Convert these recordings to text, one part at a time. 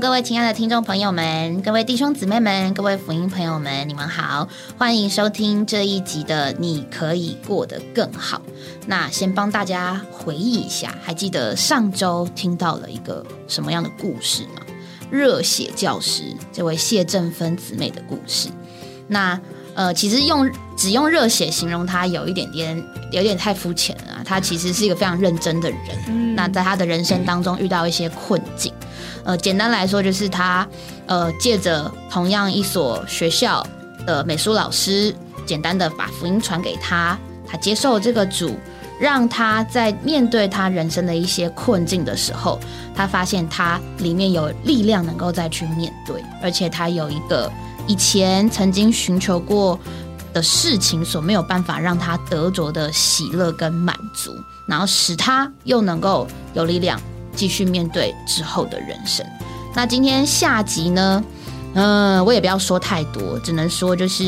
各位亲爱的听众朋友们，各位弟兄姊妹们，各位福音朋友们，你们好，欢迎收听这一集的《你可以过得更好》。那先帮大家回忆一下，还记得上周听到了一个什么样的故事吗？热血教师这位谢正芬姊妹的故事。那呃，其实用只用热血形容她，有一点点有点太肤浅了。她其实是一个非常认真的人。那在她的人生当中遇到一些困境，呃，简单来说就是他呃借着同样一所学校的美术老师，简单的把福音传给他，他接受这个主，让他在面对他人生的一些困境的时候，他发现他里面有力量能够再去面对，而且他有一个。以前曾经寻求过的事情，所没有办法让他得着的喜乐跟满足，然后使他又能够有力量继续面对之后的人生。那今天下集呢？嗯，我也不要说太多，只能说就是，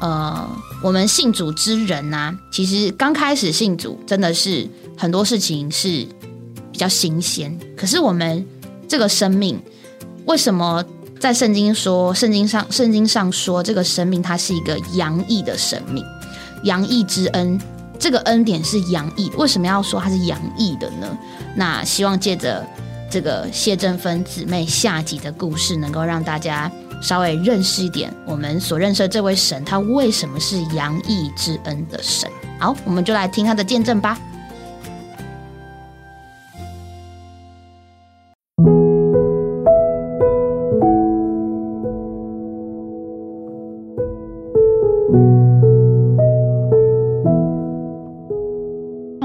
呃，我们信主之人呢，其实刚开始信主，真的是很多事情是比较新鲜。可是我们这个生命，为什么？在圣经说，圣经上圣经上说，这个生命它是一个洋溢的生命，洋溢之恩，这个恩典是洋溢。为什么要说它是洋溢的呢？那希望借着这个谢振芬姊妹下集的故事，能够让大家稍微认识一点我们所认识的这位神，他为什么是洋溢之恩的神。好，我们就来听他的见证吧。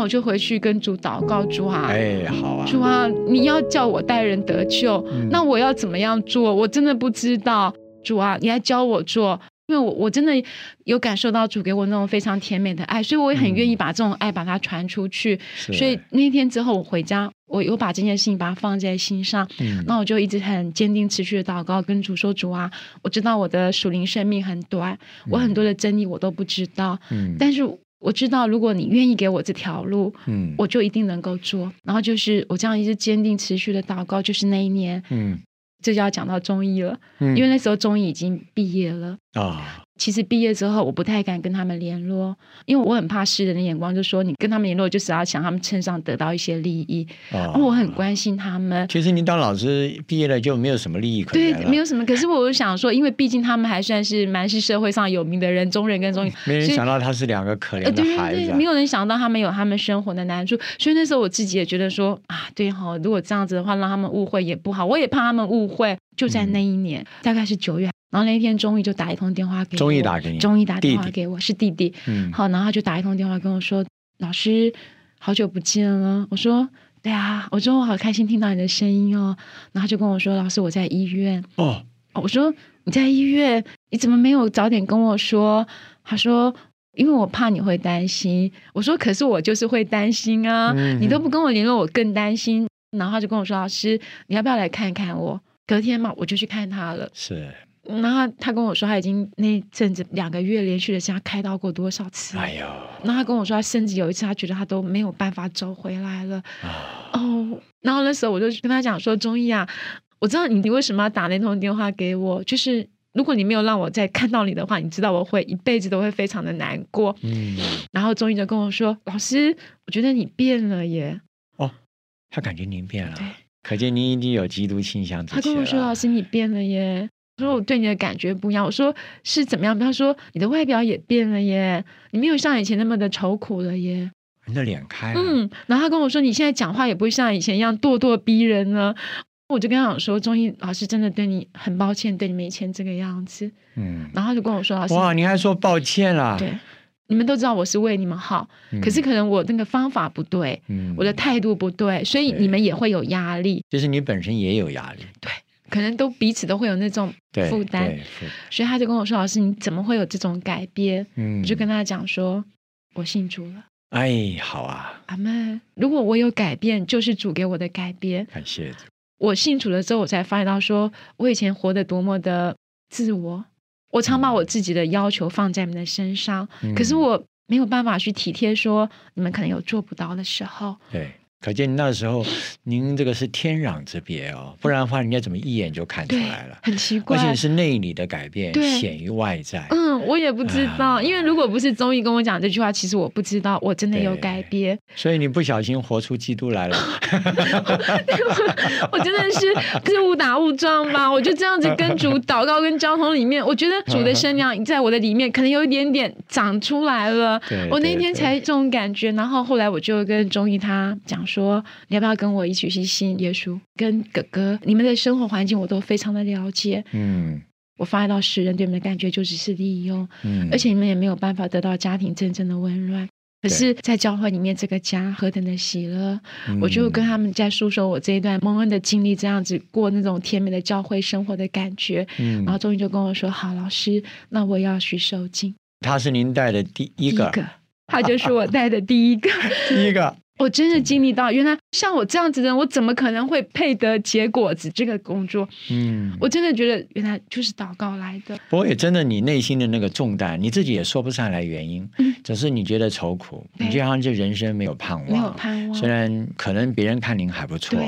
我就回去跟主祷告，主啊，哎，好啊，主啊，你要叫我带人得救，那我要怎么样做？我真的不知道，主啊，你来教我做，因为我我真的有感受到主给我那种非常甜美的爱，所以我也很愿意把这种爱把它传出去。所以那天之后我回家，我有把这件事情把它放在心上，那我就一直很坚定持续的祷告，跟主说，主啊，我知道我的属灵生命很短，我很多的真理我都不知道，嗯，但是。我知道，如果你愿意给我这条路，嗯，我就一定能够做。然后就是我这样一直坚定、持续的祷告，就是那一年，嗯，这就要讲到中医了，嗯，因为那时候中医已经毕业了啊。其实毕业之后，我不太敢跟他们联络，因为我很怕世人的眼光，就说你跟他们联络，就是要想他们身上得到一些利益。哦，我很关心他们。其实你当老师毕业了就没有什么利益可言对，没有什么。可是我就想说，因为毕竟他们还算是蛮是社会上有名的人，中人跟中人。没人想到他是两个可怜的孩子。没有人想到他们有他们生活的难处，所以那时候我自己也觉得说啊，对哈，如果这样子的话，让他们误会也不好。我也怕他们误会。就在那一年，大概是九月。然后那一天，中医就打一通电话给我。中医打给你。中医打电话给我，是弟弟。嗯。好，然后他就打一通电话跟我说：“老师，好久不见了。”我说：“对啊。”我说：“我好开心听到你的声音哦。”然后他就跟我说：“老师，我在医院。”哦。我说：“你在医院？你怎么没有早点跟我说？”他说：“因为我怕你会担心。”我说：“可是我就是会担心啊！你都不跟我联络，我更担心。”然后他就跟我说：“老师，你要不要来看看我？”隔天嘛，我就去看他了。是。然后他跟我说，他已经那阵子两个月连续的向他开刀过多少次？哎呦！然后他跟我说，他甚至有一次，他觉得他都没有办法走回来了。哦。然后那时候我就跟他讲说：“中医啊，我知道你你为什么要打那通电话给我，就是如果你没有让我再看到你的话，你知道我会一辈子都会非常的难过。”嗯。然后中医就跟我说：“老师，我觉得你变了耶。”哦，他感觉您变了。对。可见您一定有基督倾向。他跟我说：“老师，你变了耶。”他说：“我对你的感觉不一样。”我说：“是怎么样？”他说：“你的外表也变了耶，你没有像以前那么的愁苦了耶。”你的脸开了。嗯，然后他跟我说：“你现在讲话也不会像以前一样咄咄逼人了。”我就跟他讲说：“中医老师真的对你很抱歉，对你以前这个样子。”嗯，然后他就跟我说：“老师，哇，你还说抱歉啦？”对。你们都知道我是为你们好，可是可能我那个方法不对，我的态度不对，所以你们也会有压力。就是你本身也有压力，对，可能都彼此都会有那种负担。所以他就跟我说：“老师，你怎么会有这种改变？”我就跟他讲说：“我信主了。”哎，好啊，阿妹，如果我有改变，就是主给我的改变。感谢。我信主了之后，我才发现到说，我以前活得多么的自我。我常把我自己的要求放在你们的身上，可是我没有办法去体贴，说你们可能有做不到的时候。对，可见那时候您这个是天壤之别哦，不然的话，人家怎么一眼就看出来了？很奇怪，而且是内里的改变显于外在。嗯，我也不知道，因为如果不是中医跟我讲这句话，其实我不知道我真的有改变。所以你不小心活出基督来了。我真的是是误打误撞吧？我就这样子跟主祷告跟交通里面，我觉得 主的生量在我的里面可能有一点点长出来了。我那天才这种感觉，然后后来我就跟中医他讲说，你要不要跟我一起去信耶稣？跟哥哥，你们的生活环境我都非常的了解。嗯，我发现到世人对你们的感觉就只是利用，嗯，而且你们也没有办法得到家庭真正的温暖。可是，在教会里面，这个家何等的喜乐！我就跟他们在诉说我这一段蒙恩的经历，这样子过那种甜美的教会生活的感觉。嗯，然后终于就跟我说：“好，老师，那我要去受浸。”他是您带的第一个，他就是我带的第一个，第一个。我真的经历到，原来像我这样子的人，我怎么可能会配得结果子这个工作？嗯，我真的觉得原来就是祷告来的。不过也真的，你内心的那个重担，你自己也说不上来原因，只是你觉得愁苦，你就好像这人生没有盼望，没有盼望。虽然可能别人看您还不错，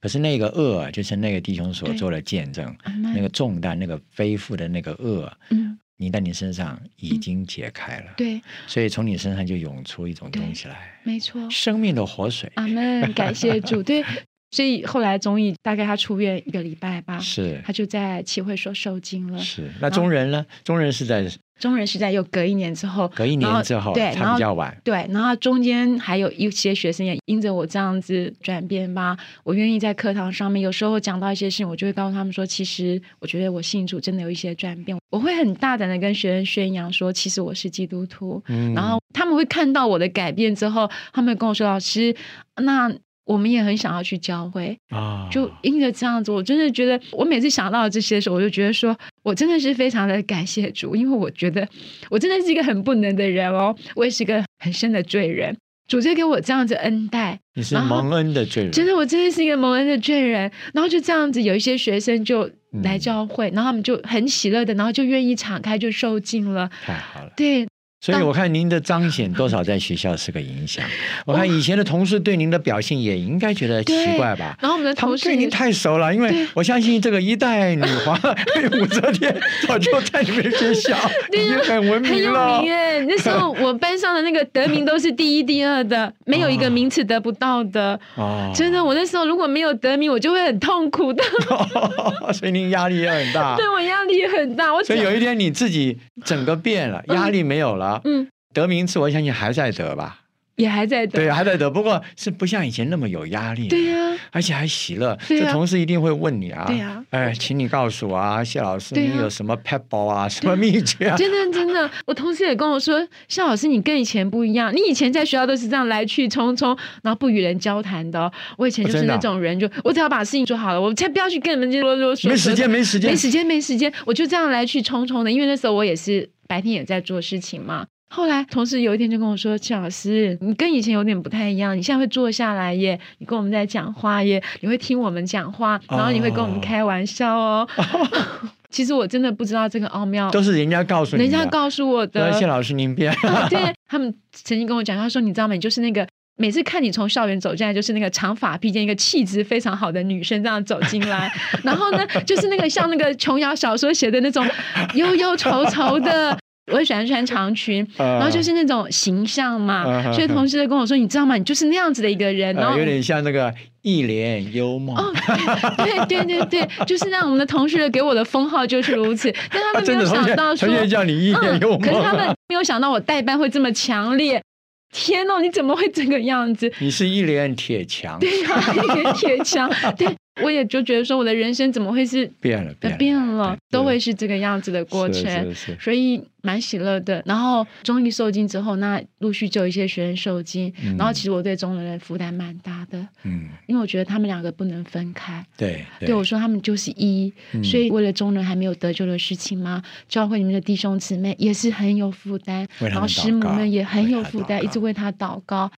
可是那个恶，就是那个弟兄所做的见证，那个重担，那个背负的那个恶，嗯。你在你身上已经解开了，对，所以从你身上就涌出一种东西来，没错，生命的活水。阿门，感谢主。对，所以后来综艺大概他出院一个礼拜吧，是，他就在齐会所受惊了。是，那中人呢？中人是在。中人时代又隔一年之后，隔一年之后，对，然后比较晚，对，然后中间还有一些学生也因着我这样子转变吧，我愿意在课堂上面，有时候讲到一些事情，我就会告诉他们说，其实我觉得我信主真的有一些转变，我会很大胆的跟学生宣扬说，其实我是基督徒，然后他们会看到我的改变之后，他们跟我说，老师，那。我们也很想要去教会。啊，就因着这样子，我真的觉得，我每次想到这些的时候，我就觉得说，我真的是非常的感谢主，因为我觉得我真的是一个很不能的人哦，我也是个很深的罪人，主就给我这样子恩待，你是蒙恩的罪人，真的，我真的是一个蒙恩的罪人，然后就这样子，有一些学生就来教会，然后他们就很喜乐的，然后就愿意敞开就受尽了，太好了，对。所以我看您的彰显多少在学校是个影响。我看以前的同事对您的表现也应该觉得奇怪吧？然后我们的同事对您太熟了，因为我相信这个一代女皇 武则天早就在你们学校 已经很闻名了。很有名耶！那时候我班上的那个得名都是第一、第二的，没有一个名次得不到的。哦，真的，我那时候如果没有得名，我就会很痛苦的。所以您压力也很大。对我压力也很大。所以有一天你自己整个变了，压力没有了。嗯，得名次我相信还在得吧。也还在得，对，还在得，不过是不像以前那么有压力，对呀，而且还喜乐。这同事一定会问你啊，对呀，哎，请你告诉我啊，谢老师，你有什么 pebble 啊，什么秘诀啊？真的真的，我同事也跟我说，谢老师，你跟以前不一样，你以前在学校都是这样来去匆匆，然后不与人交谈的。我以前就是那种人，就我只要把事情做好了，我才不要去跟你们啰啰嗦嗦。没时间，没时间，没时间，没时间，我就这样来去匆匆的，因为那时候我也是白天也在做事情嘛。后来，同事有一天就跟我说：“戚老师，你跟以前有点不太一样，你现在会坐下来耶，你跟我们在讲话耶，你会听我们讲话，然后你会跟我们开玩笑哦。”其实我真的不知道这个奥妙，都是人家告诉你，人家告诉我的。谢老师您别，对他们曾经跟我讲，他说：“你知道吗？你就是那个每次看你从校园走进来，就是那个长发披肩、一个气质非常好的女生这样走进来，然后呢，就是那个像那个琼瑶小说写的那种忧忧愁愁的。”我喜欢穿长裙，然后就是那种形象嘛，所以同事跟我说：“你知道吗？你就是那样子的一个人。”然后有点像那个一脸幽默。哦，对对对对，就是让我们的同事给我的封号就是如此。但他们没有想到说，叫你一脸幽默。可是他们没有想到我代班会这么强烈。天哦，你怎么会这个样子？你是一脸铁墙。对啊，一脸铁墙。对。我也就觉得说，我的人生怎么会是变了？变了，都会是这个样子的过程，所以蛮喜乐的。然后终于受精之后，那陆续就有一些学生受精，然后其实我对中人的负担蛮大的，嗯，因为我觉得他们两个不能分开。对，对我说他们就是一，所以为了中人还没有得救的事情嘛，教会里面的弟兄姊妹也是很有负担，然后师母们也很有负担，一直为他祷告。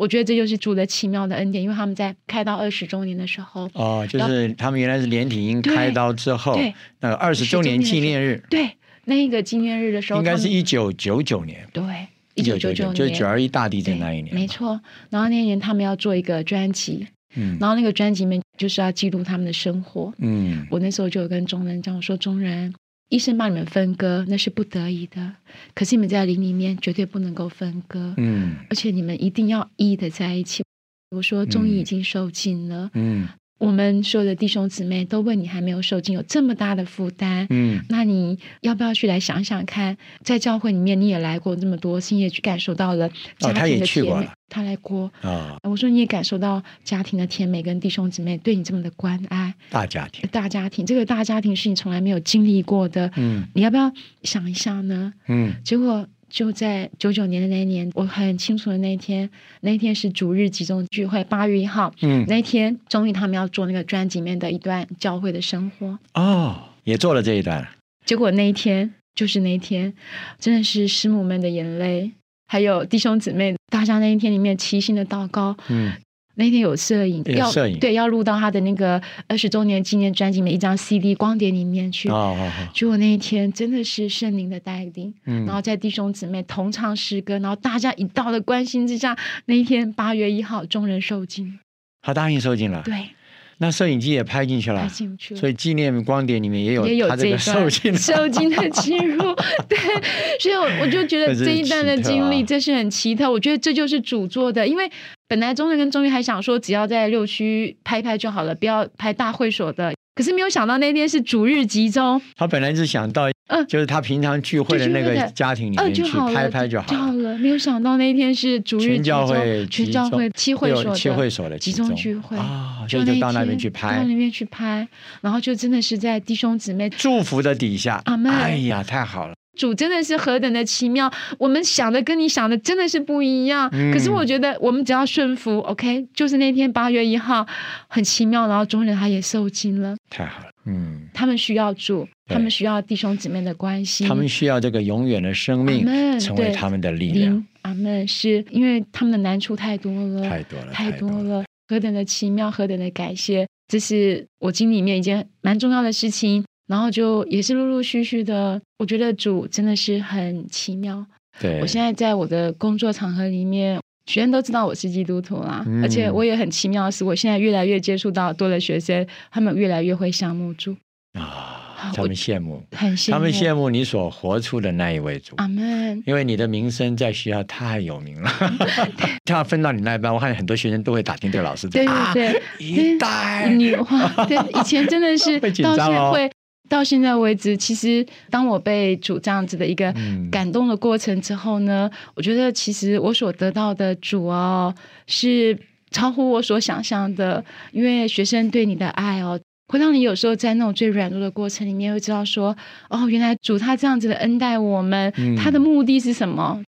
我觉得这就是主的奇妙的恩典，因为他们在开刀二十周年的时候，哦，就是他们原来是连体婴开刀之后，那个二十周年纪念日，对，那一个纪念日的时候，应该是一九九九年，对。一九九九年，就是九二一大地震那一年，没错。然后那一年他们要做一个专辑，嗯，然后那个专辑里面就是要记录他们的生活，嗯。我那时候就有跟中人讲，我说中人，医生帮你们分割那是不得已的，可是你们在灵里面绝对不能够分割，嗯，而且你们一定要一的在一起。我说中医已经受尽了，嗯。我们所有的弟兄姊妹都问你还没有受尽有这么大的负担，嗯，那你要不要去来想想看，在教会里面你也来过这么多，心也去感受到了家庭的甜美。他来过啊，我说你也感受到家庭的甜美，跟弟兄姊妹对你这么的关爱。大家庭，大家庭，这个大家庭是你从来没有经历过的，嗯，你要不要想一下呢？嗯，结果。就在九九年的那一年，我很清楚的那一天，那一天是主日集中聚会，八月一号。嗯，那一天终于他们要做那个专辑里面的一段教会的生活。哦，也做了这一段。结果那一天就是那一天，真的是师母们的眼泪，还有弟兄姊妹大家那一天里面齐心的祷告。嗯。那天有摄影，要摄影，对，要录到他的那个二十周年纪念专辑每一张 CD 光碟里面去。哦哦哦！结果那一天真的是圣灵的带领，嗯，然后在弟兄姊妹同唱诗歌，然后大家一道的关心之下，那一天八月一号，众人受尽。他答应受尽了。对。那摄影机也拍进去了，拍进去了。所以纪念光碟里面也有也有这个受尽受尽的 进入，对，所以我就觉得这一段的经历，这是很奇特。我觉得这就是主做的，因为本来中日跟中玉还想说，只要在六区拍拍就好了，不要拍大会所的。可是没有想到那天是主日集中，他本来是想到，嗯，就是他平常聚会的那个家庭里面去拍拍就好了。没有想到那天是主日全教会全教会七会所七会所的集中聚会啊，就就到那边去拍，到那边去拍，然后就真的是在弟兄姊妹祝福的底下，哎呀，太好了。主真的是何等的奇妙，我们想的跟你想的真的是不一样。可是我觉得我们只要顺服，OK，就是那天八月一号很奇妙，然后中人他也受惊了，太好了。嗯，他们需要主，他们需要弟兄姊妹的关系，他们需要这个永远的生命成为他们的力量。阿门，是因为他们的难处太多了，太多了，太多了。何等的奇妙，何等的感谢，这是我经里面一件蛮重要的事情。然后就也是陆陆续续的，我觉得主真的是很奇妙。对我现在在我的工作场合里面，学生都知道我是基督徒啦，而且我也很奇妙的是，我现在越来越接触到多的学生，他们越来越会想慕主啊，他们羡慕，很羡慕，他们羡慕你所活出的那一位主。阿门。因为你的名声在学校太有名了，他要分到你那一班，我看很多学生都会打听这个老师。对对对，一代女皇，对，以前真的是到现在会。到现在为止，其实当我被主这样子的一个感动的过程之后呢，我觉得其实我所得到的主哦，是超乎我所想象的。因为学生对你的爱哦，会让你有时候在那种最软弱的过程里面，会知道说，哦，原来主他这样子的恩待我们，他的目的是什么？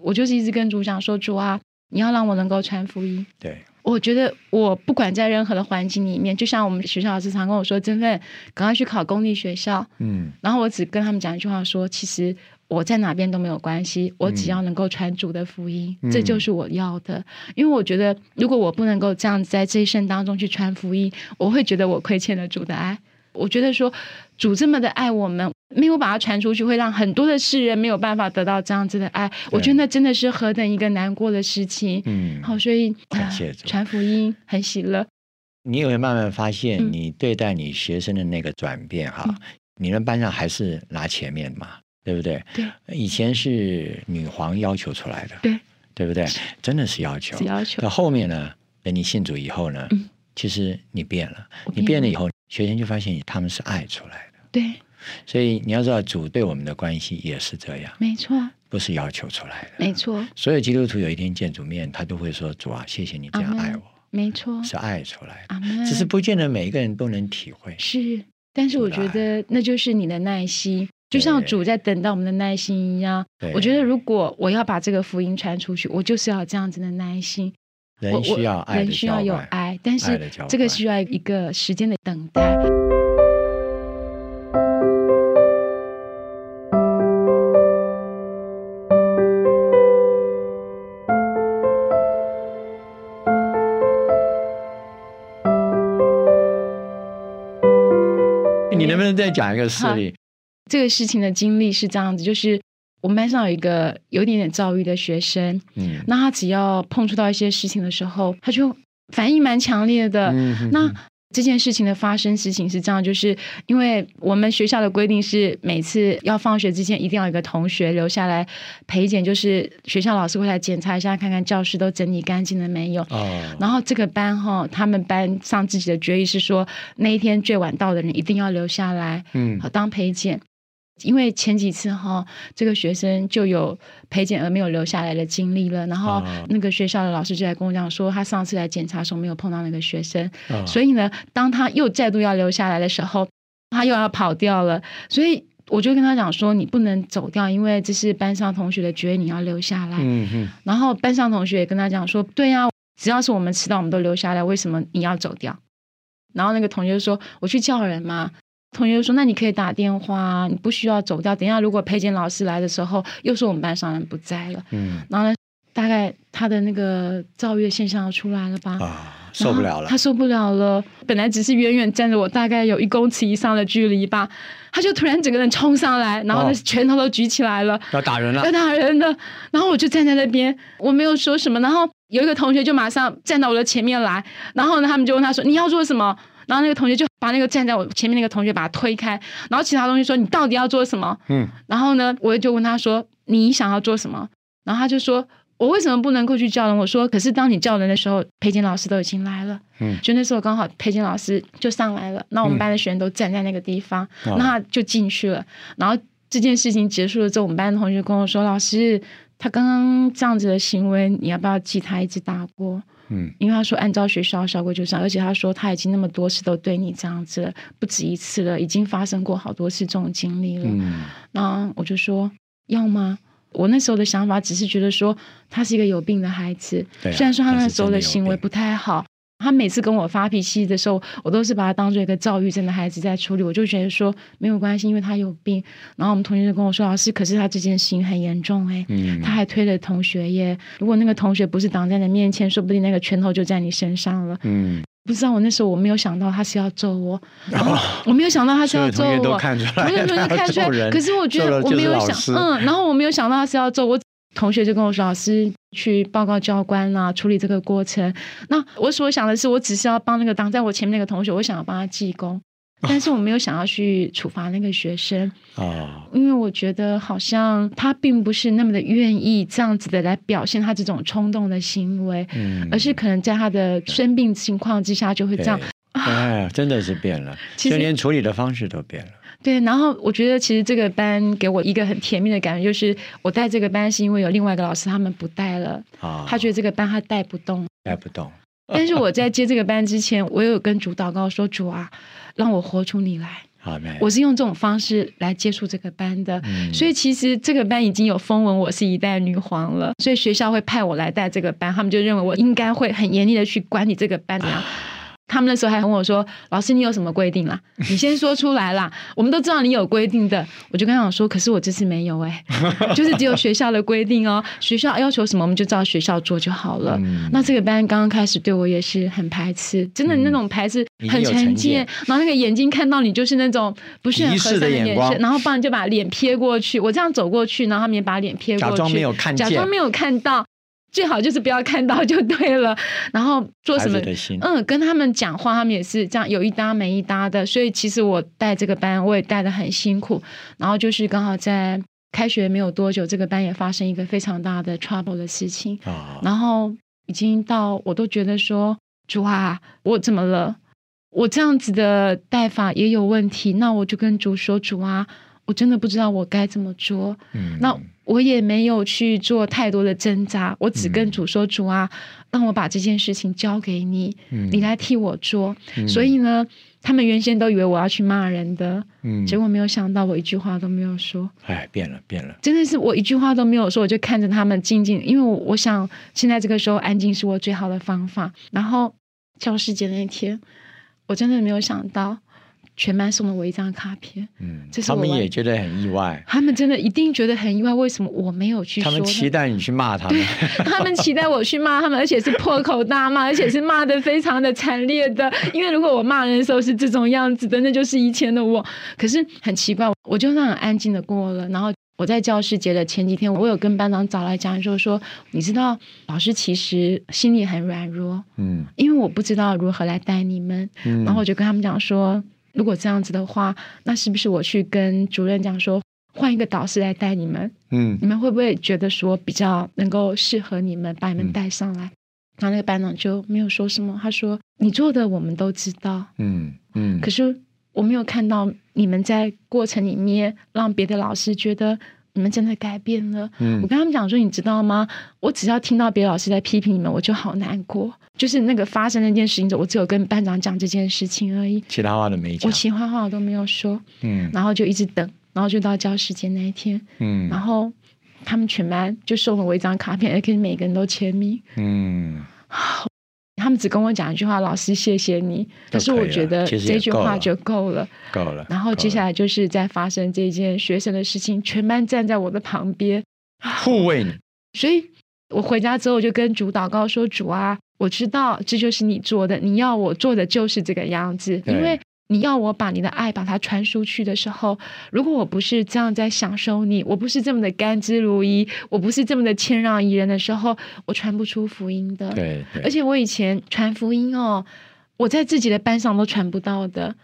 我就是一直跟主讲说，主啊，你要让我能够传福音。对。我觉得我不管在任何的环境里面，就像我们学校老师常跟我说：“真的，赶快去考公立学校。”嗯，然后我只跟他们讲一句话：说其实我在哪边都没有关系，我只要能够传主的福音，这就是我要的。因为我觉得，如果我不能够这样子在这一生当中去传福音，我会觉得我亏欠了主的爱。我觉得说主这么的爱我们，没有把它传出去，会让很多的世人没有办法得到这样子的爱。我觉得那真的是何等一个难过的事情。嗯，好，所以传福音很喜乐。你也会慢慢发现，你对待你学生的那个转变哈，你们班上还是拿前面嘛，对不对？对，以前是女皇要求出来的，对，对不对？真的是要求，要求。到后面呢，等你信主以后呢，其实你变了，你变了以后。学生就发现他们是爱出来的，对，所以你要知道主对我们的关系也是这样，没错，不是要求出来的，没错。所有基督徒有一天见主面，他都会说：“主啊，谢谢你这样爱我。”没错，是爱出来的，只是不见得每一个人都能体会。是，但是我觉得那就是你的耐心，就像主在等待我们的耐心一样。我觉得如果我要把这个福音传出去，我就是要这样子的耐心。人需要爱，人需要有爱，但是这个需要一个时间的等待。再讲一个事例？这个事情的经历是这样子，就是我们班上有一个有一点点躁郁的学生，嗯，那他只要碰触到一些事情的时候，他就反应蛮强烈的。那这件事情的发生事情是这样，就是因为我们学校的规定是每次要放学之前一定要有一个同学留下来陪检，就是学校老师会来检查一下，看看教室都整理干净了没有。哦。然后这个班哈，他们班上自己的决议是说，那一天最晚到的人一定要留下来，嗯，当陪检。因为前几次哈，这个学生就有陪检而没有留下来的经历了，然后那个学校的老师就来跟我讲说，他上次来检查的时候没有碰到那个学生，所以呢，当他又再度要留下来的时候，他又要跑掉了，所以我就跟他讲说，你不能走掉，因为这是班上同学的决议，你要留下来。然后班上同学也跟他讲说，对呀，只要是我们迟到，我们都留下来，为什么你要走掉？然后那个同学说，我去叫人嘛。同学说：“那你可以打电话，你不需要走掉。等一下，如果陪检老师来的时候，又是我们班上人不在了，嗯，然后呢，大概他的那个躁郁现象要出来了吧？啊，受不了了，他受不了了。本来只是远远站着我，大概有一公尺以上的距离吧，他就突然整个人冲上来，然后呢，拳头都举起来了，要打人了，要打人了。然后我就站在那边，我没有说什么。然后有一个同学就马上站到我的前面来，然后呢，他们就问他说：你要做什么？”然后那个同学就把那个站在我前面那个同学把他推开，然后其他同学说：“你到底要做什么？”嗯，然后呢，我就问他说：“你想要做什么？”然后他就说：“我为什么不能够去叫人？”我说：“可是当你叫人的时候，裴检老师都已经来了。”嗯，就那时候刚好裴检老师就上来了，那我们班的学生都站在那个地方，那他就进去了。然后这件事情结束了之后，我们班的同学跟我说：“老师，他刚刚这样子的行为，你要不要记他一直打过？”嗯，因为他说按照学校校规就算，而且他说他已经那么多次都对你这样子了，不止一次了，已经发生过好多次这种经历了。嗯，那我就说要吗？我那时候的想法只是觉得说他是一个有病的孩子，虽然说他那时候的行为不太好。他每次跟我发脾气的时候，我都是把他当做一个躁郁症的孩子在处理。我就觉得说没有关系，因为他有病。然后我们同学就跟我说：“老师，可是他这件事情很严重哎，他还推了同学耶。如果那个同学不是挡在你面前，说不定那个拳头就在你身上了。”嗯，不知道我那时候我没有想到他是要揍我，我没有想到他是要揍我。同学都看出来，同学都看出来。可是我觉得我没有想，嗯，然后我没有想到他是要揍我。同学就跟我说：“老师去报告教官啊，处理这个过程。”那我所想的是，我只是要帮那个挡在我前面那个同学，我想要帮他记功，但是我没有想要去处罚那个学生啊，因为我觉得好像他并不是那么的愿意这样子的来表现他这种冲动的行为，嗯，而是可能在他的生病情况之下就会这样。哎，真的是变了，就连处理的方式都变了。对，然后我觉得其实这个班给我一个很甜蜜的感觉，就是我带这个班是因为有另外一个老师他们不带了啊，他觉得这个班他带不动，带不动。但是我在接这个班之前，我有跟主祷告说：“主啊，让我活出你来。”好，我是用这种方式来接触这个班的，所以其实这个班已经有风闻我是一代女皇了，所以学校会派我来带这个班，他们就认为我应该会很严厉的去管理这个班怎样。他们那时候还问我说：“老师，你有什么规定啦？你先说出来啦。我们都知道你有规定的。”我就跟他讲说：“可是我这次没有哎，就是只有学校的规定哦。学校要求什么，我们就照学校做就好了。那这个班刚刚开始对我也是很排斥，真的那种排斥很常见。然后那个眼睛看到你就是那种不是很和善的眼神，然后不然就把脸撇过去。我这样走过去，然后他们也把脸撇过去，假装没有看，假装没有看到。”最好就是不要看到就对了，然后做什么？嗯，跟他们讲话，他们也是这样有一搭没一搭的。所以其实我带这个班，我也带的很辛苦。然后就是刚好在开学没有多久，这个班也发生一个非常大的 trouble 的事情。然后已经到我都觉得说，主啊，我怎么了？我这样子的带法也有问题。那我就跟主说，主啊，我真的不知道我该怎么做。嗯，那。我也没有去做太多的挣扎，我只跟主说：“主啊，让我把这件事情交给你，你来替我做。”所以呢，他们原先都以为我要去骂人的，结果没有想到我一句话都没有说。哎，变了，变了，真的是我一句话都没有说，我就看着他们静静，因为我想现在这个时候安静是我最好的方法。然后教师节那天，我真的没有想到。全班送了我一张卡片，嗯，他们也觉得很意外。他们真的一定觉得很意外，为什么我没有去？他们期待你去骂他们，他们期待我去骂他们，而且是破口大骂，而且是骂的非常的惨烈的。因为如果我骂人的时候是这种样子的，那就是以前的我。可是很奇怪，我就那样安静的过了，然后我在教师节的前几天，我有跟班长找来讲，就说你知道，老师其实心里很软弱，嗯，因为我不知道如何来带你们，嗯，然后我就跟他们讲说，如果这样子的话，那是不是我去跟主任讲说，换一个导师来带你们，嗯，你们会不会觉得说比较能够适合你们，把你们带上来？然后那个班长就没有说什么，他说你做的我们都知道，嗯嗯，可是。我没有看到你们在过程里面让别的老师觉得你们真的改变了。嗯，我跟他们讲说，你知道吗？我只要听到别的老师在批评你们，我就好难过。就是那个发生那件事情，我只有跟班长讲这件事情而已，其他话都没讲。我其他话我都没有说。嗯，然后就一直等，然后就到教师节那一天。嗯，然后他们全班就送了我一张卡片，而且每个人都签名。嗯。只跟我讲一句话：“老师，谢谢你。”可是我觉得这句话就够了，够了。然后接下来就是在发生这件学生的事情，全班站在我的旁边护卫你。所以我回家之后就跟主祷告说：“主啊，我知道这就是你做的，你要我做的就是这个样子，因为。”你要我把你的爱把它传出去的时候，如果我不是这样在享受你，我不是这么的甘之如饴，我不是这么的谦让宜人的时候，我传不出福音的。对，而且我以前传福音哦，我在自己的班上都传不到的。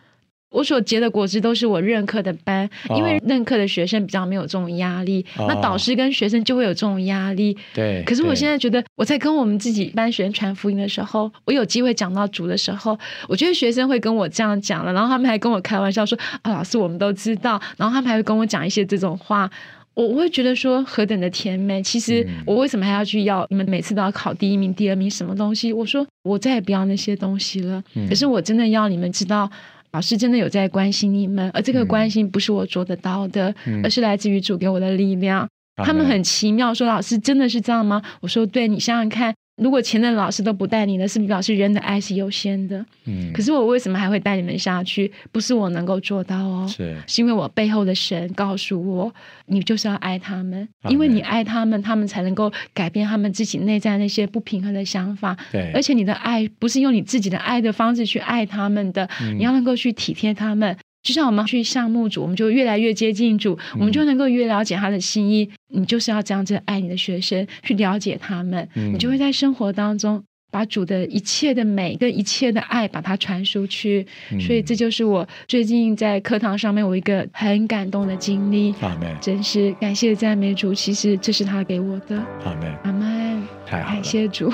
我所结的果子都是我任课的班，因为任课的学生比较没有这种压力，那导师跟学生就会有这种压力。对。可是我现在觉得，我在跟我们自己班学生传福音的时候，我有机会讲到主的时候，我觉得学生会跟我这样讲了，然后他们还跟我开玩笑说：“啊，老师，我们都知道。”然后他们还会跟我讲一些这种话，我我会觉得说何等的甜美。其实我为什么还要去要你们每次都要考第一名、第二名什么东西？我说我再也不要那些东西了。可是我真的要你们知道。老师真的有在关心你们，而这个关心不是我做得到的，而是来自于主给我的力量。他们很奇妙，说老师真的是这样吗？我说对，你想想看。如果前任老师都不带你了，是不是表示人的爱是优先的？嗯。可是我为什么还会带你们下去？不是我能够做到哦，是，是因为我背后的神告诉我，你就是要爱他们，因为你爱他们，他们才能够改变他们自己内在那些不平衡的想法。对。而且你的爱不是用你自己的爱的方式去爱他们的，你要能够去体贴他们。就像我们去项目组，我们就越来越接近主，我们就能够越了解他的心意。你就是要这样子爱你的学生，去了解他们，你就会在生活当中把主的一切的美跟一切的爱把它传出去。所以这就是我最近在课堂上面我一个很感动的经历。阿门，真是感谢赞美主，其实这是他给我的。阿门，阿门，太好了，感谢主。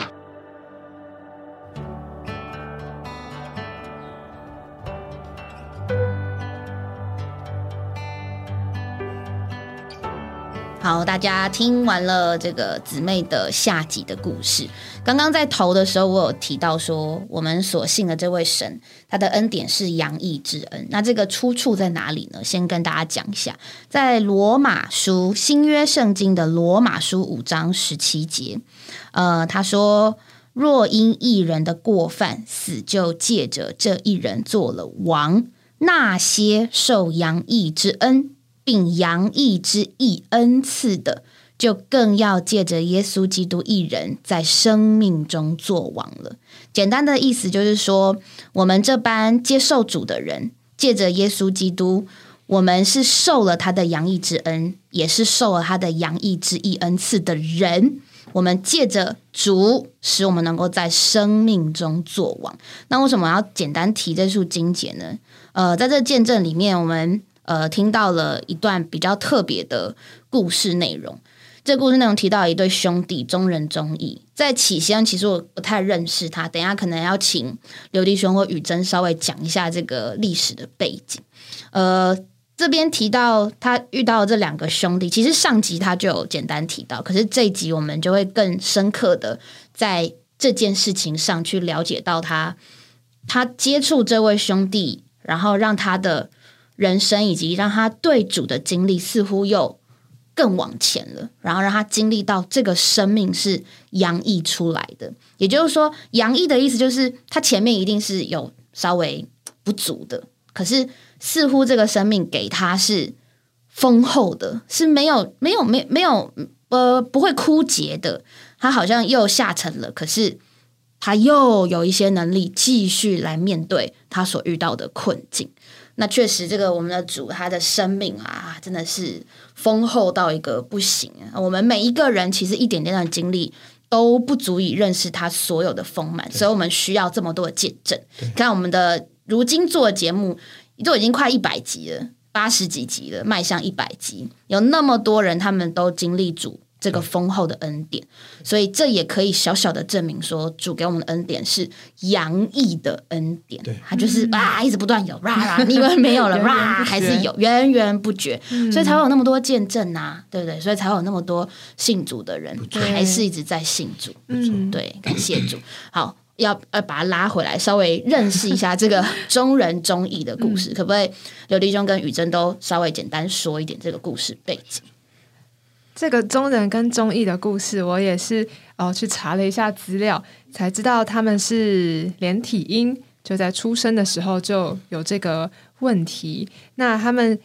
好，大家听完了这个姊妹的下集的故事。刚刚在头的时候，我有提到说，我们所信的这位神，他的恩典是洋溢之恩。那这个出处在哪里呢？先跟大家讲一下，在罗马书新约圣经的罗马书五章十七节，呃，他说：“若因一人的过犯，死就借着这一人做了王，那些受洋溢之恩。”并洋溢之意恩赐的，就更要借着耶稣基督一人在生命中作王了。简单的意思就是说，我们这班接受主的人，借着耶稣基督，我们是受了他的洋溢之恩，也是受了他的洋溢之意恩赐的人。我们借着主，使我们能够在生命中作王。那为什么要简单提这束金节呢？呃，在这见证里面，我们。呃，听到了一段比较特别的故事内容。这故事内容提到一对兄弟，中人中义。在起先，其实我不太认识他。等下可能要请刘弟兄或雨珍稍微讲一下这个历史的背景。呃，这边提到他遇到这两个兄弟，其实上集他就有简单提到，可是这一集我们就会更深刻的在这件事情上去了解到他，他接触这位兄弟，然后让他的。人生以及让他对主的经历似乎又更往前了，然后让他经历到这个生命是洋溢出来的。也就是说，洋溢的意思就是他前面一定是有稍微不足的，可是似乎这个生命给他是丰厚的，是没有没有没没有呃不会枯竭的。他好像又下沉了，可是他又有一些能力继续来面对他所遇到的困境。那确实，这个我们的主他的生命啊，真的是丰厚到一个不行啊！我们每一个人其实一点点的经历都不足以认识他所有的丰满，所以我们需要这么多的见证。看我们的如今做的节目，都已经快一百集了，八十几集了，迈向一百集，有那么多人，他们都经历主。这个丰厚的恩典，所以这也可以小小的证明说，主给我们的恩典是洋溢的恩典。对，它就是啊，一直不断有，啦你以为没有了，啦还是有，源源不绝，所以才会有那么多见证呐，对不对？所以才会有那么多信主的人，还是一直在信主。嗯，对，感谢主。好，要要把它拉回来，稍微认识一下这个 中人中义的故事，可不可以？刘弟兄跟雨珍都稍微简单说一点这个故事背景。这个中人跟中义的故事，我也是哦去查了一下资料，才知道他们是连体婴，就在出生的时候就有这个问题。那他们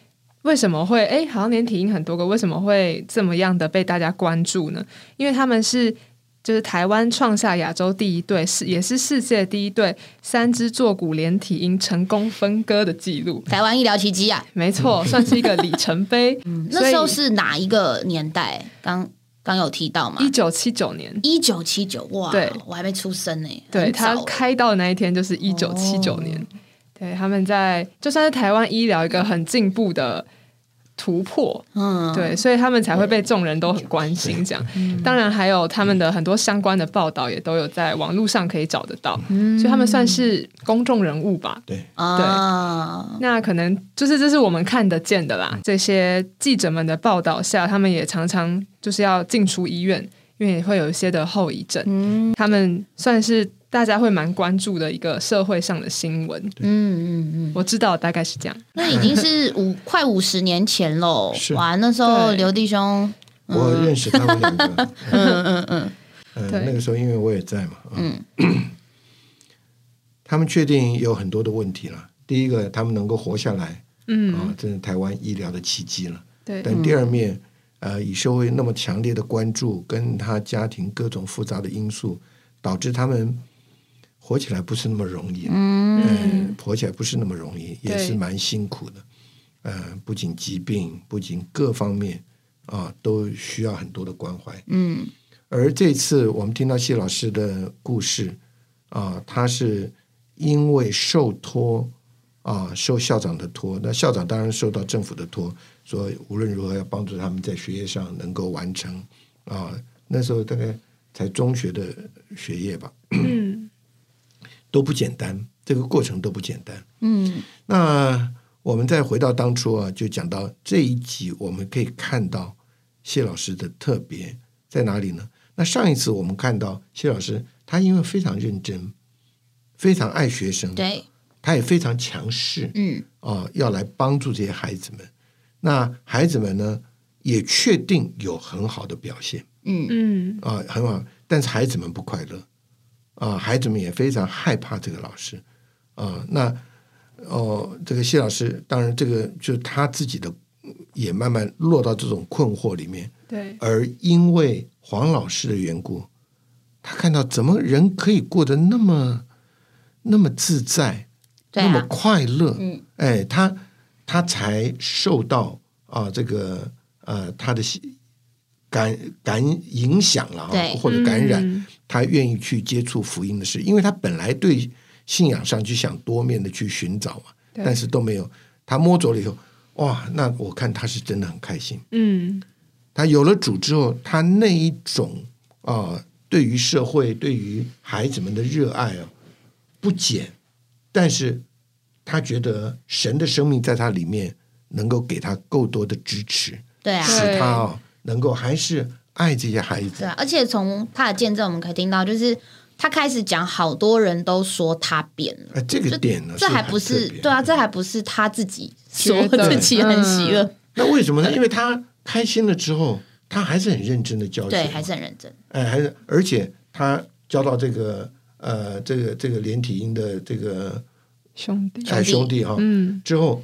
为什么会哎，好像连体婴很多个，为什么会这么样的被大家关注呢？因为他们是。就是台湾创下亚洲第一对，是也是世界第一对三只坐骨连体婴成功分割的记录。台湾医疗奇迹啊，没错，算是一个里程碑。那时候是哪一个年代？刚刚有提到吗？一九七九年。一九七九，哇，对，我还没出生呢。对他开到的那一天就是一九七九年。对，他们在就算是台湾医疗一个很进步的。突破，嗯，对，所以他们才会被众人都很关心。这样，当然还有他们的很多相关的报道也都有在网络上可以找得到，所以他们算是公众人物吧。对，对，那可能就是这是我们看得见的啦。这些记者们的报道下，他们也常常就是要进出医院，因为会有一些的后遗症。嗯，他们算是。大家会蛮关注的一个社会上的新闻，嗯嗯嗯，我知道大概是这样。那已经是五快五十年前喽，哇，那时候刘弟兄，我认识他们两个，嗯。嗯嗯，嗯，那个时候因为我也在嘛，嗯，他们确定有很多的问题了。第一个，他们能够活下来，嗯。啊，这是台湾医疗的奇迹了。对，但第二面，呃，以社会那么强烈的关注，跟他家庭各种复杂的因素，导致他们。活起来不是那么容易，嗯，活起来不是那么容易，也是蛮辛苦的。呃，不仅疾病，不仅各方面啊，都需要很多的关怀。嗯，而这次我们听到谢老师的故事啊，他是因为受托啊，受校长的托，那校长当然受到政府的托，说无论如何要帮助他们在学业上能够完成啊。那时候大概才中学的学业吧。嗯。都不简单，这个过程都不简单。嗯，那我们再回到当初啊，就讲到这一集，我们可以看到谢老师的特别在哪里呢？那上一次我们看到谢老师，他因为非常认真，非常爱学生，对，他也非常强势，嗯，啊，要来帮助这些孩子们。那孩子们呢，也确定有很好的表现，嗯嗯，啊，很好，但是孩子们不快乐。啊，孩子们也非常害怕这个老师啊。那哦，这个谢老师，当然这个就是他自己的，也慢慢落到这种困惑里面。对。而因为黄老师的缘故，他看到怎么人可以过得那么那么自在，那么快乐。嗯。哎，他他才受到啊这个呃他的感感影响了，或者感染。他愿意去接触福音的事，因为他本来对信仰上就想多面的去寻找嘛，但是都没有。他摸着了以后，哇，那我看他是真的很开心。嗯，他有了主之后，他那一种啊，对于社会、对于孩子们的热爱啊，不减。但是他觉得神的生命在他里面能够给他够多的支持，对啊，使他啊能够还是。爱这些孩子，对啊，而且从他的见证，我们可以听到，就是他开始讲，好多人都说他变了。哎，这个点呢，这还不是对啊，这还不是他自己说自己很喜乐。那为什么呢？因为他开心了之后，他还是很认真的教学，对，还是很认真。哎，还是而且他教到这个呃，这个这个连体婴的这个兄弟，哎，兄弟哈，嗯，之后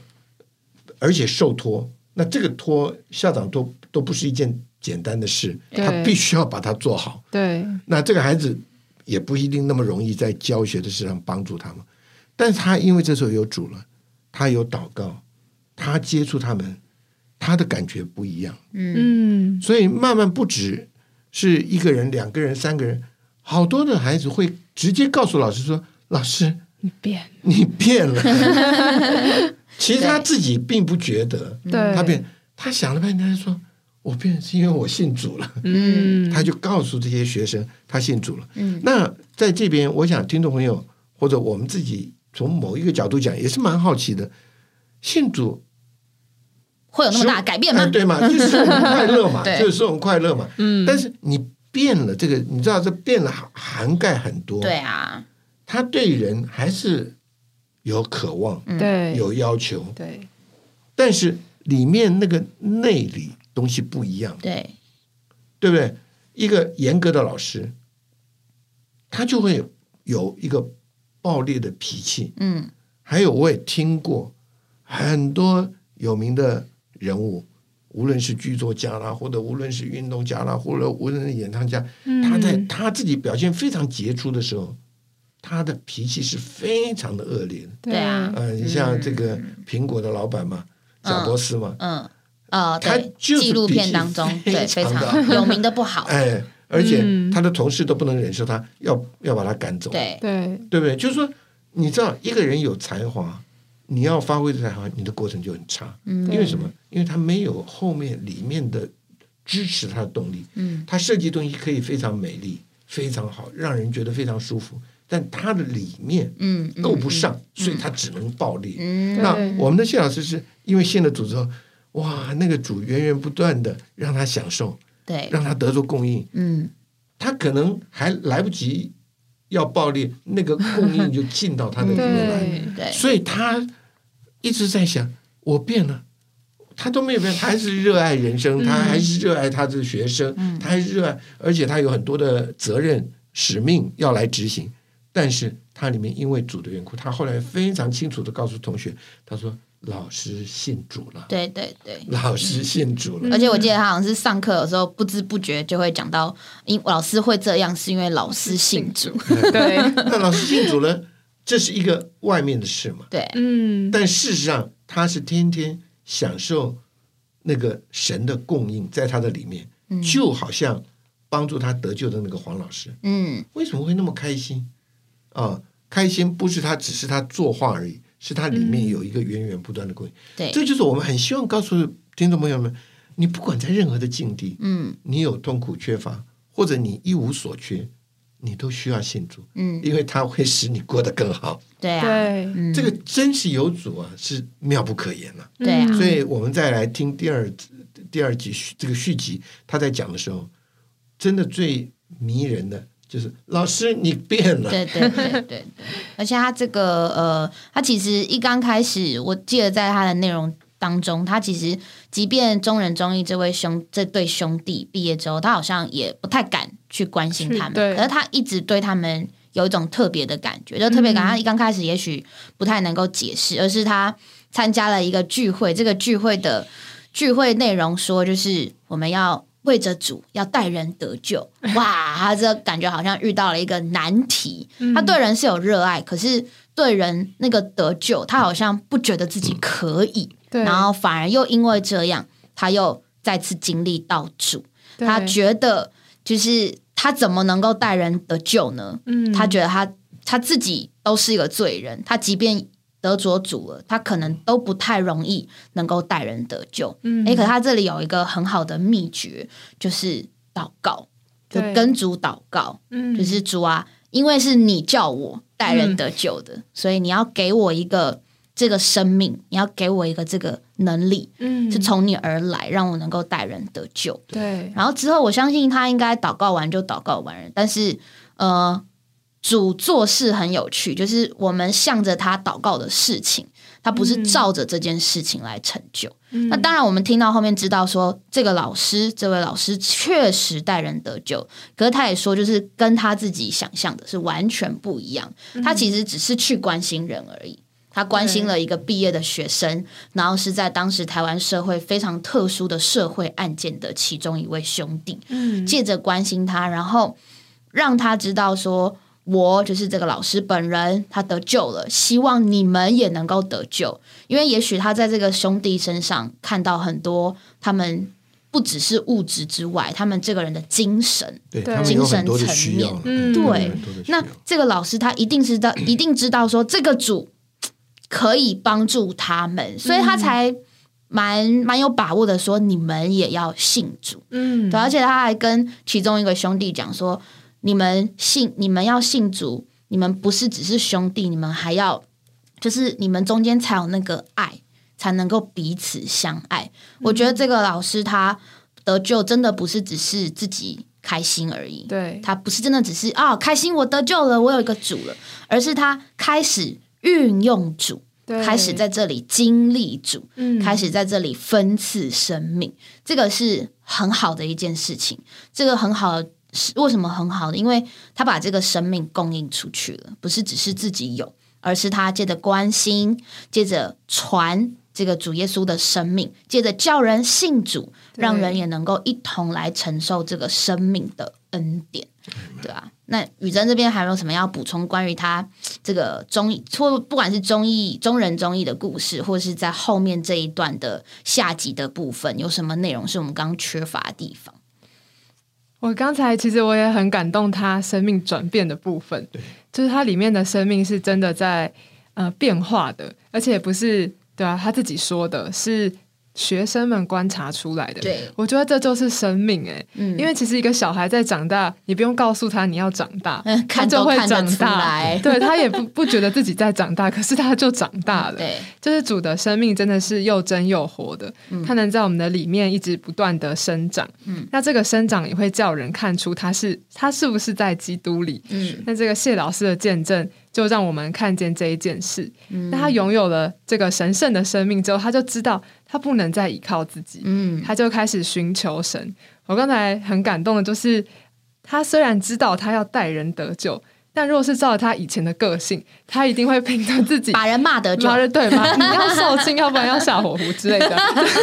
而且受托，那这个托校长都都不是一件。简单的事，他必须要把它做好。对，那这个孩子也不一定那么容易在教学的事上帮助他们，但是他因为这时候有主了，他有祷告，他接触他们，他的感觉不一样。嗯，所以慢慢不止是一个人、两个人、三个人，好多的孩子会直接告诉老师说：“老师，你变，你变了。”其实他自己并不觉得，对，他变，他想了半天，他说：“我变是因为我信主了。”嗯，他就告诉这些学生，他信主了。嗯那在这边，我想听众朋友或者我们自己从某一个角度讲，也是蛮好奇的，信主会有那么大改变吗？哎对嘛？就是使我们快乐嘛，就是使我们快乐嘛。嗯，但是你变了，这个你知道，这变了涵盖很多。对，啊，他对人还是有渴望、嗯对，有要求，对，但是里面那个内里东西不一样，对，对不对？一个严格的老师，他就会有一个暴烈的脾气。嗯。还有，我也听过很多有名的人物，无论是剧作家啦，或者无论是运动家啦，或者无论是演唱家，他在嗯他自己表现非常杰出的时候，他的脾气是非常的恶劣的。对啊。呃，你像这个苹果的老板嘛，贾伯斯嘛，嗯呃，他，就是纪录片当中，对，非常 有名的不好，哎，而且嗯他的同事都不能忍受他，要要把他赶走，对，对，对不对？就是说，你知道一个人有才华，你要发挥的才华，你的过程就很差，嗯因为什么？因为他没有后面里面的支持他的动力。嗯他设计东西可以非常美丽、非常好，让人觉得非常舒服，但他的里面嗯，嗯够不上，所以他只能暴力。嗯那我们的谢老师是因为信了主之后，哇，那个主源源不断的让他享受，对，让他得着供应，嗯。他可能还来不及要爆裂，那个供应就进到他的里面来，对，对，所以他一直在想，我变了。他都没有变，他还是热爱人生，他还是热爱他的学生，他还是热爱，而且他有很多的责任使命要来执行。但是他里面因为主的缘故，他后来非常清楚的告诉同学，他说：“老师信主了，对对对。老师信主了。而且我记得他好像是上课有时候不知不觉就会讲到，因老师会这样是因为老师信主，对，那老师信主了，这是一个外面的事嘛？对，嗯，但事实上，他是天天享受那个神的供应，在他的里面，就好像帮助他得救的那个黄老师，嗯。为什么会那么开心？啊？开心不是他只是他作画而已，是它里面有一个源源不断的供应。对，这就是我们很希望告诉听众朋友们：你不管在任何的境地，嗯。你有痛苦缺乏，或者你一无所缺，你都需要信主，嗯，因为它会使你过得更好。对啊，对，嗯，这个真是有主啊，是妙不可言了、对啊，所以我们再来听第二第二集这个续集，他在讲的时候，真的最迷人的就是老师你变了，对对对对对，而且他这个呃，他其实一刚开始，我记得在他的内容当中，他其实即便中人中义这位兄这对兄弟毕业之后，他好像也不太敢去关心他们，对可是他一直对他们有一种特别的感觉，就特别感。他一刚开始也许不太能够解释，而是他参加了一个聚会，这个聚会的聚会内容说就是我们要。为着主要带人得救，哇！他这感觉好像遇到了一个难题。他对人是有热爱，可是对人那个得救，他好像不觉得自己可以，对，然后反而又因为这样，他又再次经历到主。他觉得就是他怎么能够带人得救呢？嗯，他觉得他他自己都是一个罪人，他即便得着主了，他可能都不太容易能够带人得救。嗯诶，可他这里有一个很好的秘诀，就是祷告，就跟主祷告，嗯就是主啊，因为是你叫我带人得救的，所以你要给我一个这个生命，你要给我一个这个能力，嗯是从你而来，让我能够带人得救。对然后之后，我相信他应该祷告完就祷告完了。但是，呃，主做事很有趣，就是我们向着他祷告的事情，他不是照着这件事情来成就。那当然，我们听到后面知道说，这个老师，这位老师确实带人得救，可是他也说，就是跟他自己想象的是完全不一样。他其实只是去关心人而已。他关心了一个毕业的学生，然后是在当时台湾社会非常特殊的社会案件的其中一位兄弟，嗯借着关心他，然后让他知道说，我就是这个老师本人，他得救了，希望你们也能够得救，因为也许他在这个兄弟身上看到很多他们。不只是物质之外，他们这个人的精神，对，精神层面，嗯，对。那这个老师他一定是道，一定知道说这个主可以帮助他们，所以他才蛮蛮有把握的说，你们也要信主，嗯，对。而且他还跟其中一个兄弟讲说，你们信，你们要信主，你们不是只是兄弟，你们还要就是你们中间才有那个爱。才能够彼此相爱。我觉得这个老师他得救，真的不是只是自己开心而已。对他不是真的只是啊开心，我得救了，我有一个主了，而是他开始运用主，开始在这里经历主，嗯开始在这里分赐生命。这个是很好的一件事情。这个很好，是为什么很好的？因为他把这个生命供应出去了，不是只是自己有，而是他借着关心，借着传。这个主耶稣的生命，借着叫人信主，让人也能够一同来承受这个生命的恩典，对啊。那宇珍这边还有什么要补充？关于他这个中艺，或不管是中艺中人中艺的故事，或是在后面这一段的下集的部分，有什么内容是我们刚刚缺乏的地方？我刚才其实我也很感动，他生命转变的部分，对，就是他里面的生命是真的在呃变化的，而且不是。对啊，他自己说的是学生们观察出来的。对，我觉得这就是生命哎，嗯，因为其实一个小孩在长大，你不用告诉他你要长大，他就会长大。对他也不不觉得自己在长大，可是他就长大了。对，就是主的生命真的是又真又活的，他能在我们的里面一直不断的生长。嗯，那这个生长也会叫人看出他是他是不是在基督里。嗯，那这个谢老师的见证。就让我们看见这一件事。那他拥有了这个神圣的生命之后，他就知道他不能再依靠自己。嗯，他就开始寻求神。我刚才很感动的就是，他虽然知道他要带人得救，但如果是照他以前的个性，他一定会凭着自己把人骂得救，对吗？你要受惊，要不然要下火湖之类的。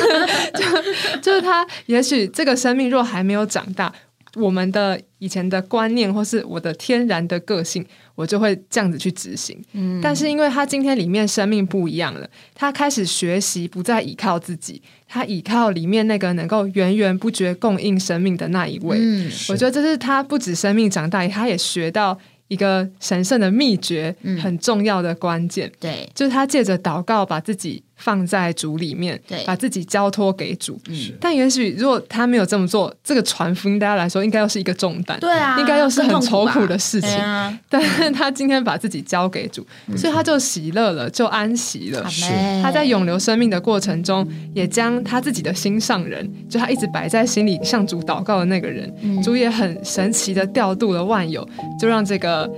就就是他，也许这个生命若还没有长大，我们的以前的观念或是我的天然的个性。我就会这样子去执行，嗯，但是因为他今天里面生命不一样了，他开始学习不再依靠自己，他依靠里面那个能够源源不绝供应生命的那一位。嗯，我觉得这是他不止生命长大，他也学到。一个神圣的秘诀，很重要的关键，对，就是他借着祷告把自己放在主里面，对，把自己交托给主。但也许如果他没有这么做，这个传福音大家来说应该又是一个重担，对啊，应该又是很愁苦的事情。但是他今天把自己交给主，所以他就喜乐了，就安息了。他在永留生命的过程中，也将他自己的心上人，就他一直摆在心里向主祷告的那个人，主也很神奇的调度了万有，就让这个。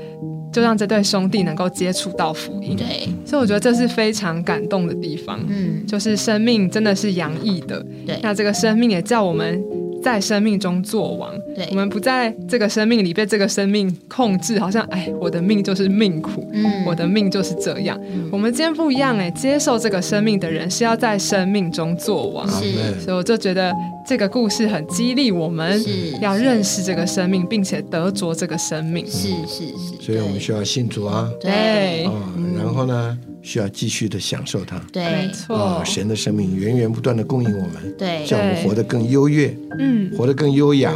就让这对兄弟能够接触到福音，对，所以我觉得这是非常感动的地方。嗯，就是生命真的是洋溢的，对，那这个生命也叫我们。在生命中做王，对，我们不在这个生命里被这个生命控制，好像哎，我的命就是命苦，嗯，我的命就是这样。我们今天不一样哎，接受这个生命的人是要在生命中做王，是，所以我就觉得这个故事很激励我们，要认识这个生命，并且得着这个生命，是是是，所以我们需要信主啊，对，啊，然后呢？需要继续的享受它，对，没错。神的生命源源不断的供应我们，对，叫我们活得更优越，嗯，活得更优雅，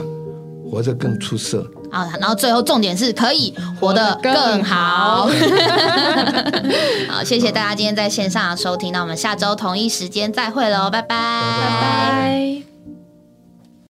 活得更出色。啊，然后最后重点是可以活得更好。好，谢谢大家今天在线上的收听，那我们下周同一时间再会喽，拜拜，拜拜。